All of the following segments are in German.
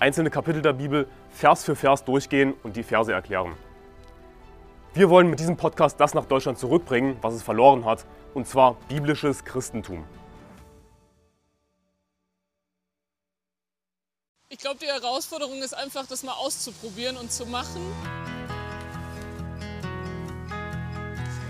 einzelne Kapitel der Bibel Vers für Vers durchgehen und die Verse erklären. Wir wollen mit diesem Podcast das nach Deutschland zurückbringen, was es verloren hat, und zwar biblisches Christentum. Ich glaube, die Herausforderung ist einfach, das mal auszuprobieren und zu machen.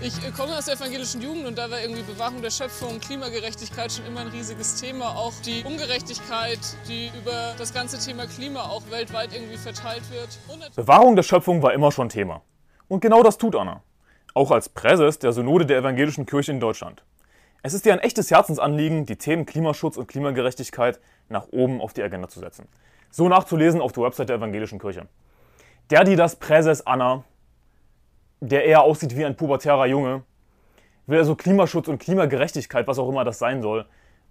Ich komme aus der evangelischen Jugend und da war irgendwie Bewahrung der Schöpfung, Klimagerechtigkeit schon immer ein riesiges Thema. Auch die Ungerechtigkeit, die über das ganze Thema Klima auch weltweit irgendwie verteilt wird. Bewahrung der Schöpfung war immer schon Thema. Und genau das tut Anna. Auch als Präses der Synode der Evangelischen Kirche in Deutschland. Es ist ihr ein echtes Herzensanliegen, die Themen Klimaschutz und Klimagerechtigkeit nach oben auf die Agenda zu setzen. So nachzulesen auf der Website der Evangelischen Kirche. Der, die das Präses Anna der eher aussieht wie ein pubertärer Junge, will also Klimaschutz und Klimagerechtigkeit, was auch immer das sein soll,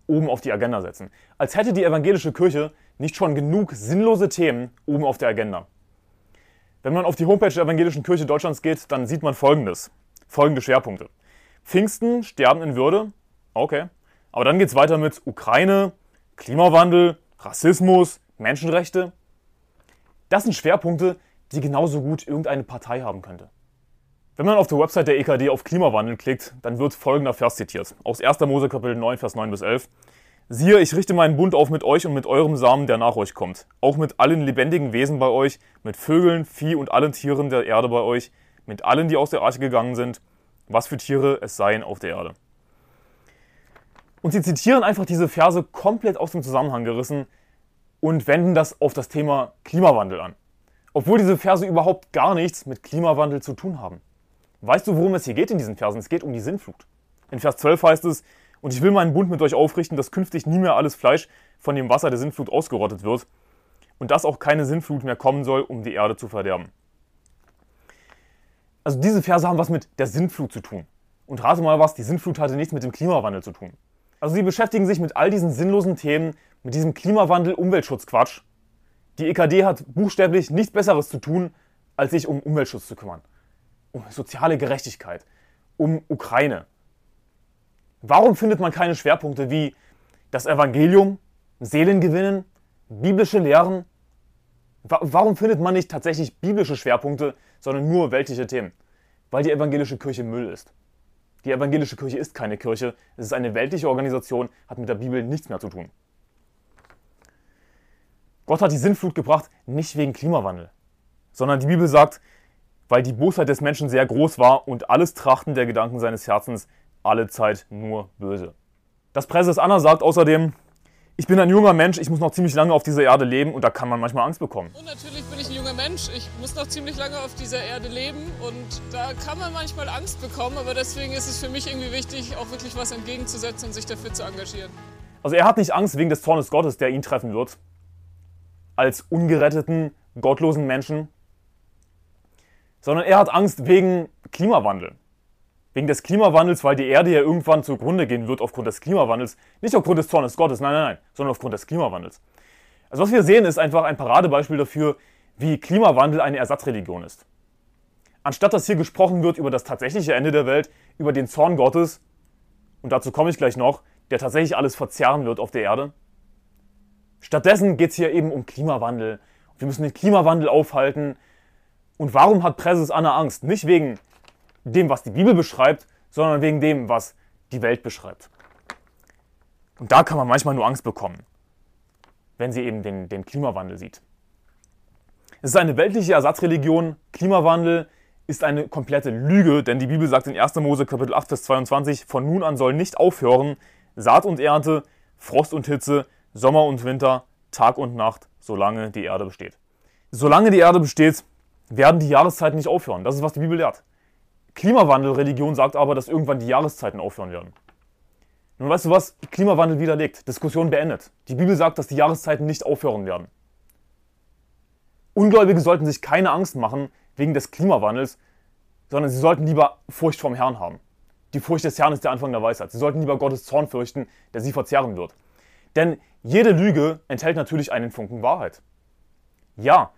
oben auf die Agenda setzen. Als hätte die evangelische Kirche nicht schon genug sinnlose Themen oben auf der Agenda. Wenn man auf die Homepage der Evangelischen Kirche Deutschlands geht, dann sieht man folgendes. Folgende Schwerpunkte. Pfingsten, Sterben in Würde. Okay. Aber dann geht es weiter mit Ukraine, Klimawandel, Rassismus, Menschenrechte. Das sind Schwerpunkte, die genauso gut irgendeine Partei haben könnte. Wenn man auf der Website der EKD auf Klimawandel klickt, dann wird folgender Vers zitiert. Aus 1. Mose Kapitel 9, Vers 9 bis 11. Siehe, ich richte meinen Bund auf mit euch und mit eurem Samen, der nach euch kommt. Auch mit allen lebendigen Wesen bei euch, mit Vögeln, Vieh und allen Tieren der Erde bei euch, mit allen, die aus der Arche gegangen sind, was für Tiere es seien auf der Erde. Und sie zitieren einfach diese Verse komplett aus dem Zusammenhang gerissen und wenden das auf das Thema Klimawandel an. Obwohl diese Verse überhaupt gar nichts mit Klimawandel zu tun haben. Weißt du, worum es hier geht in diesen Versen? Es geht um die Sinnflut. In Vers 12 heißt es, und ich will meinen Bund mit euch aufrichten, dass künftig nie mehr alles Fleisch von dem Wasser der Sinnflut ausgerottet wird und dass auch keine Sinnflut mehr kommen soll, um die Erde zu verderben. Also diese Verse haben was mit der Sinnflut zu tun. Und rate mal was, die Sinnflut hatte nichts mit dem Klimawandel zu tun. Also sie beschäftigen sich mit all diesen sinnlosen Themen, mit diesem Klimawandel-Umweltschutz-Quatsch. Die EKD hat buchstäblich nichts Besseres zu tun, als sich um Umweltschutz zu kümmern soziale Gerechtigkeit, um Ukraine. Warum findet man keine Schwerpunkte wie das Evangelium, Seelengewinnen, biblische Lehren? Warum findet man nicht tatsächlich biblische Schwerpunkte, sondern nur weltliche Themen? Weil die evangelische Kirche Müll ist. Die evangelische Kirche ist keine Kirche, es ist eine weltliche Organisation, hat mit der Bibel nichts mehr zu tun. Gott hat die Sinnflut gebracht, nicht wegen Klimawandel, sondern die Bibel sagt, weil die Bosheit des Menschen sehr groß war und alles Trachten der Gedanken seines Herzens alle Zeit nur böse. Das Präses Anna sagt außerdem, ich bin ein junger Mensch, ich muss noch ziemlich lange auf dieser Erde leben und da kann man manchmal Angst bekommen. Und natürlich bin ich ein junger Mensch, ich muss noch ziemlich lange auf dieser Erde leben und da kann man manchmal Angst bekommen, aber deswegen ist es für mich irgendwie wichtig, auch wirklich was entgegenzusetzen und sich dafür zu engagieren. Also er hat nicht Angst wegen des Zornes Gottes, der ihn treffen wird, als ungeretteten, gottlosen Menschen, sondern er hat Angst wegen Klimawandel. Wegen des Klimawandels, weil die Erde ja irgendwann zugrunde gehen wird aufgrund des Klimawandels. Nicht aufgrund des Zornes Gottes, nein, nein, nein, sondern aufgrund des Klimawandels. Also was wir sehen, ist einfach ein Paradebeispiel dafür, wie Klimawandel eine Ersatzreligion ist. Anstatt dass hier gesprochen wird über das tatsächliche Ende der Welt, über den Zorn Gottes, und dazu komme ich gleich noch, der tatsächlich alles verzerren wird auf der Erde, stattdessen geht es hier eben um Klimawandel. Wir müssen den Klimawandel aufhalten, und warum hat Präses Anna Angst? Nicht wegen dem, was die Bibel beschreibt, sondern wegen dem, was die Welt beschreibt. Und da kann man manchmal nur Angst bekommen, wenn sie eben den, den Klimawandel sieht. Es ist eine weltliche Ersatzreligion. Klimawandel ist eine komplette Lüge, denn die Bibel sagt in 1. Mose Kapitel 8, Vers 22, von nun an soll nicht aufhören Saat und Ernte, Frost und Hitze, Sommer und Winter, Tag und Nacht, solange die Erde besteht. Solange die Erde besteht, werden die Jahreszeiten nicht aufhören. Das ist, was die Bibel lehrt. Klimawandelreligion sagt aber, dass irgendwann die Jahreszeiten aufhören werden. Nun weißt du was? Klimawandel widerlegt. Diskussion beendet. Die Bibel sagt, dass die Jahreszeiten nicht aufhören werden. Ungläubige sollten sich keine Angst machen wegen des Klimawandels, sondern sie sollten lieber Furcht vom Herrn haben. Die Furcht des Herrn ist der Anfang der Weisheit. Sie sollten lieber Gottes Zorn fürchten, der sie verzehren wird. Denn jede Lüge enthält natürlich einen Funken Wahrheit. Ja,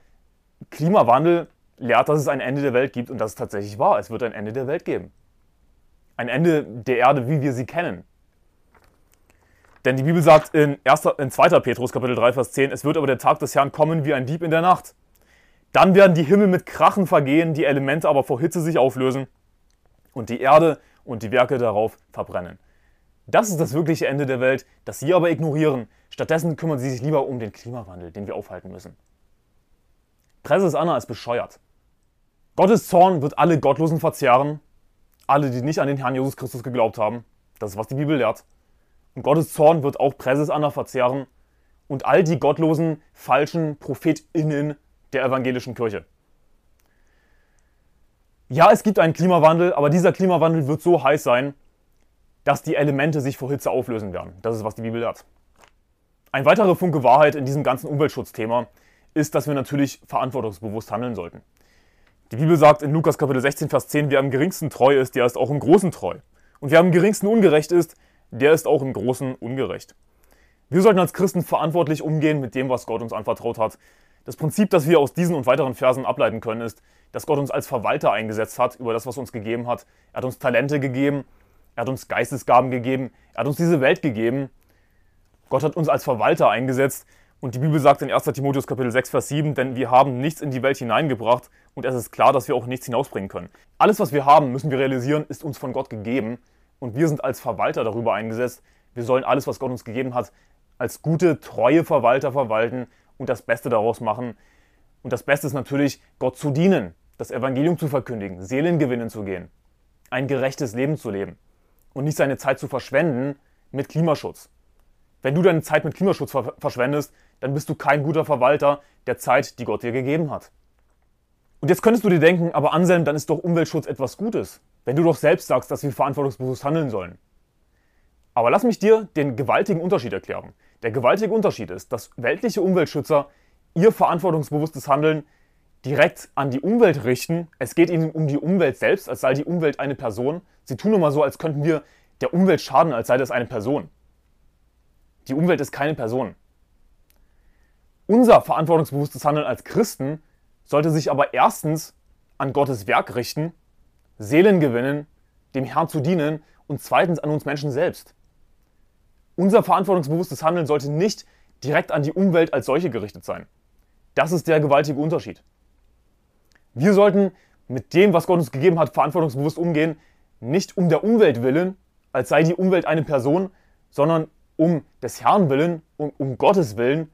Klimawandel lehrt, dass es ein Ende der Welt gibt und das ist tatsächlich wahr. Es wird ein Ende der Welt geben. Ein Ende der Erde, wie wir sie kennen. Denn die Bibel sagt in, 1, in 2. Petrus Kapitel 3, Vers 10, es wird aber der Tag des Herrn kommen wie ein Dieb in der Nacht. Dann werden die Himmel mit Krachen vergehen, die Elemente aber vor Hitze sich auflösen und die Erde und die Werke darauf verbrennen. Das ist das wirkliche Ende der Welt, das Sie aber ignorieren. Stattdessen kümmern Sie sich lieber um den Klimawandel, den wir aufhalten müssen. Präses Anna ist bescheuert. Gottes Zorn wird alle Gottlosen verzehren, alle, die nicht an den Herrn Jesus Christus geglaubt haben. Das ist, was die Bibel lehrt. Und Gottes Zorn wird auch Präses Anna verzehren und all die gottlosen, falschen ProphetInnen der evangelischen Kirche. Ja, es gibt einen Klimawandel, aber dieser Klimawandel wird so heiß sein, dass die Elemente sich vor Hitze auflösen werden. Das ist, was die Bibel lehrt. Ein weiterer Funke Wahrheit in diesem ganzen Umweltschutzthema ist, dass wir natürlich verantwortungsbewusst handeln sollten. Die Bibel sagt in Lukas Kapitel 16, Vers 10, wer am geringsten treu ist, der ist auch im Großen treu. Und wer am geringsten ungerecht ist, der ist auch im Großen ungerecht. Wir sollten als Christen verantwortlich umgehen mit dem, was Gott uns anvertraut hat. Das Prinzip, das wir aus diesen und weiteren Versen ableiten können, ist, dass Gott uns als Verwalter eingesetzt hat über das, was uns gegeben hat. Er hat uns Talente gegeben, er hat uns Geistesgaben gegeben, er hat uns diese Welt gegeben. Gott hat uns als Verwalter eingesetzt und die Bibel sagt in 1. Timotheus Kapitel 6, Vers 7, denn wir haben nichts in die Welt hineingebracht und es ist klar, dass wir auch nichts hinausbringen können. Alles, was wir haben, müssen wir realisieren, ist uns von Gott gegeben und wir sind als Verwalter darüber eingesetzt. Wir sollen alles, was Gott uns gegeben hat, als gute, treue Verwalter verwalten und das Beste daraus machen. Und das Beste ist natürlich, Gott zu dienen, das Evangelium zu verkündigen, Seelen gewinnen zu gehen, ein gerechtes Leben zu leben und nicht seine Zeit zu verschwenden mit Klimaschutz. Wenn du deine Zeit mit Klimaschutz ver verschwendest, dann bist du kein guter Verwalter der Zeit, die Gott dir gegeben hat. Und jetzt könntest du dir denken, aber Anselm, dann ist doch Umweltschutz etwas Gutes, wenn du doch selbst sagst, dass wir verantwortungsbewusst handeln sollen. Aber lass mich dir den gewaltigen Unterschied erklären. Der gewaltige Unterschied ist, dass weltliche Umweltschützer ihr verantwortungsbewusstes Handeln direkt an die Umwelt richten. Es geht ihnen um die Umwelt selbst, als sei die Umwelt eine Person. Sie tun immer so, als könnten wir der Umwelt schaden, als sei das eine Person. Die Umwelt ist keine Person. Unser verantwortungsbewusstes Handeln als Christen sollte sich aber erstens an Gottes Werk richten, Seelen gewinnen, dem Herrn zu dienen und zweitens an uns Menschen selbst. Unser verantwortungsbewusstes Handeln sollte nicht direkt an die Umwelt als solche gerichtet sein. Das ist der gewaltige Unterschied. Wir sollten mit dem, was Gott uns gegeben hat, verantwortungsbewusst umgehen, nicht um der Umwelt willen, als sei die Umwelt eine Person, sondern um des Herrn willen, um, um Gottes willen,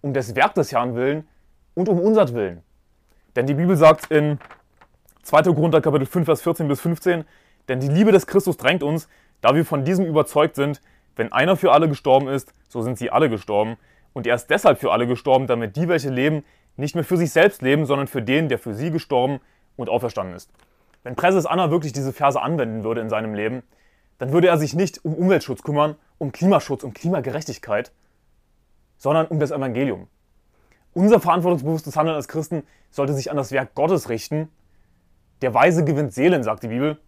um des Werk des Herrn willen und um unser Willen. Denn die Bibel sagt in 2. Korinther Kapitel 5, Vers 14 bis 15, denn die Liebe des Christus drängt uns, da wir von diesem überzeugt sind, wenn einer für alle gestorben ist, so sind sie alle gestorben. Und er ist deshalb für alle gestorben, damit die, welche leben, nicht mehr für sich selbst leben, sondern für den, der für sie gestorben und auferstanden ist. Wenn Präses Anna wirklich diese Verse anwenden würde in seinem Leben, dann würde er sich nicht um Umweltschutz kümmern, um Klimaschutz, um Klimagerechtigkeit, sondern um das Evangelium. Unser verantwortungsbewusstes Handeln als Christen sollte sich an das Werk Gottes richten. Der Weise gewinnt Seelen, sagt die Bibel.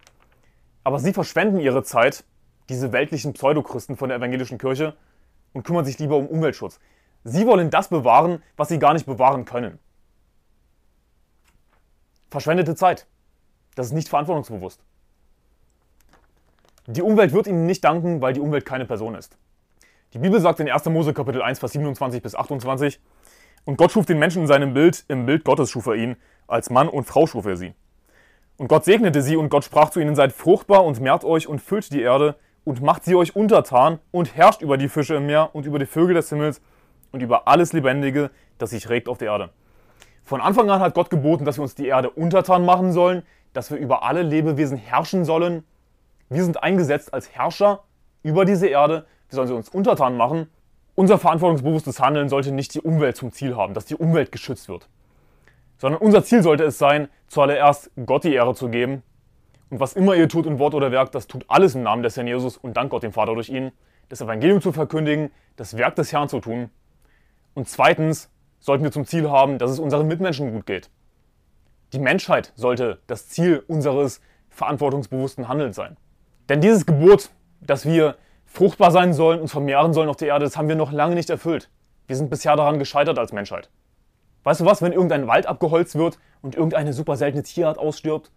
Aber sie verschwenden ihre Zeit, diese weltlichen Pseudochristen von der evangelischen Kirche, und kümmern sich lieber um Umweltschutz. Sie wollen das bewahren, was sie gar nicht bewahren können. Verschwendete Zeit. Das ist nicht verantwortungsbewusst. Die Umwelt wird ihnen nicht danken, weil die Umwelt keine Person ist. Die Bibel sagt in 1. Mose Kapitel 1, Vers 27 bis 28, und Gott schuf den Menschen in seinem Bild, im Bild Gottes schuf er ihn, als Mann und Frau schuf er sie. Und Gott segnete sie und Gott sprach zu ihnen, seid fruchtbar und mehrt euch und füllt die Erde und macht sie euch untertan und herrscht über die Fische im Meer und über die Vögel des Himmels und über alles Lebendige, das sich regt auf der Erde. Von Anfang an hat Gott geboten, dass wir uns die Erde untertan machen sollen, dass wir über alle Lebewesen herrschen sollen. Wir sind eingesetzt als Herrscher über diese Erde. Wir sollen sie uns untertan machen. Unser verantwortungsbewusstes Handeln sollte nicht die Umwelt zum Ziel haben, dass die Umwelt geschützt wird. Sondern unser Ziel sollte es sein, zuallererst Gott die Ehre zu geben. Und was immer ihr tut in Wort oder Werk, das tut alles im Namen des Herrn Jesus und dank Gott dem Vater durch ihn. Das Evangelium zu verkündigen, das Werk des Herrn zu tun und zweitens, sollten wir zum Ziel haben, dass es unseren Mitmenschen gut geht. Die Menschheit sollte das Ziel unseres verantwortungsbewussten Handelns sein. Denn dieses Gebot, dass wir fruchtbar sein sollen und vermehren sollen auf der Erde, das haben wir noch lange nicht erfüllt. Wir sind bisher daran gescheitert als Menschheit. Weißt du was, wenn irgendein Wald abgeholzt wird und irgendeine super seltene Tierart ausstirbt?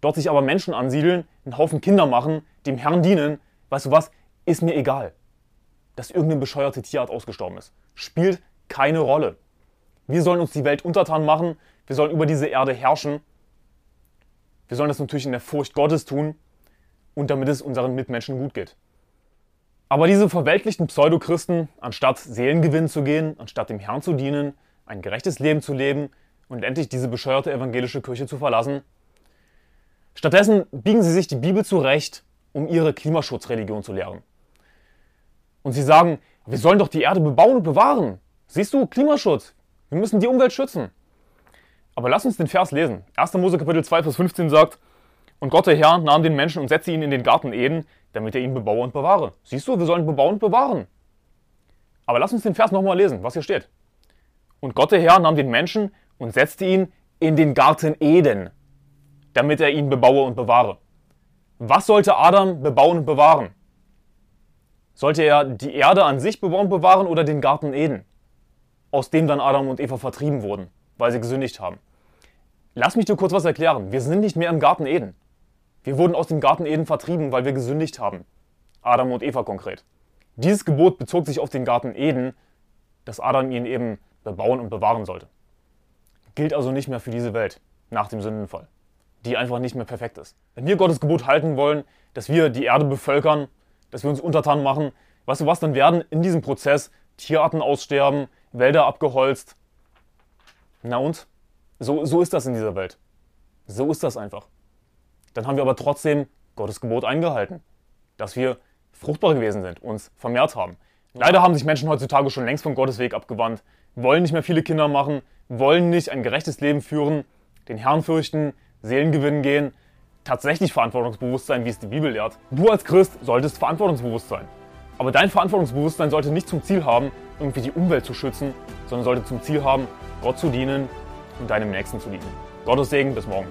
Dort sich aber Menschen ansiedeln, einen Haufen Kinder machen, dem Herrn dienen, weißt du was, ist mir egal. Dass irgendeine bescheuerte Tierart ausgestorben ist. Spielt keine Rolle. Wir sollen uns die Welt untertan machen, wir sollen über diese Erde herrschen. Wir sollen das natürlich in der Furcht Gottes tun und damit es unseren Mitmenschen gut geht. Aber diese verweltlichten Pseudochristen, anstatt Seelengewinn zu gehen, anstatt dem Herrn zu dienen, ein gerechtes Leben zu leben und endlich diese bescheuerte evangelische Kirche zu verlassen, stattdessen biegen sie sich die Bibel zurecht, um ihre Klimaschutzreligion zu lehren. Und sie sagen, wir sollen doch die Erde bebauen und bewahren. Siehst du, Klimaschutz. Wir müssen die Umwelt schützen. Aber lass uns den Vers lesen. 1. Mose Kapitel 2, Vers 15 sagt, Und Gott der Herr nahm den Menschen und setzte ihn in den Garten Eden, damit er ihn bebaue und bewahre. Siehst du, wir sollen bebauen und bewahren. Aber lass uns den Vers nochmal lesen, was hier steht. Und Gott der Herr nahm den Menschen und setzte ihn in den Garten Eden, damit er ihn bebaue und bewahre. Was sollte Adam bebauen und bewahren? Sollte er die Erde an sich bebauen und bewahren oder den Garten Eden, aus dem dann Adam und Eva vertrieben wurden, weil sie gesündigt haben? Lass mich dir kurz was erklären. Wir sind nicht mehr im Garten Eden. Wir wurden aus dem Garten Eden vertrieben, weil wir gesündigt haben. Adam und Eva konkret. Dieses Gebot bezog sich auf den Garten Eden, dass Adam ihn eben bebauen und bewahren sollte. Gilt also nicht mehr für diese Welt nach dem Sündenfall, die einfach nicht mehr perfekt ist. Wenn wir Gottes Gebot halten wollen, dass wir die Erde bevölkern, dass wir uns untertan machen, weißt du was, dann werden in diesem Prozess Tierarten aussterben, Wälder abgeholzt. Na und? So, so ist das in dieser Welt. So ist das einfach. Dann haben wir aber trotzdem Gottes Gebot eingehalten, dass wir fruchtbar gewesen sind, uns vermehrt haben. Leider haben sich Menschen heutzutage schon längst von Gottes Weg abgewandt, wollen nicht mehr viele Kinder machen, wollen nicht ein gerechtes Leben führen, den Herrn fürchten, Seelengewinn gehen, tatsächlich verantwortungsbewusst sein, wie es die Bibel lehrt. Du als Christ solltest verantwortungsbewusst sein. Aber dein Verantwortungsbewusstsein sollte nicht zum Ziel haben, irgendwie die Umwelt zu schützen, sondern sollte zum Ziel haben, Gott zu dienen und deinem Nächsten zu dienen. Gottes Segen, bis morgen.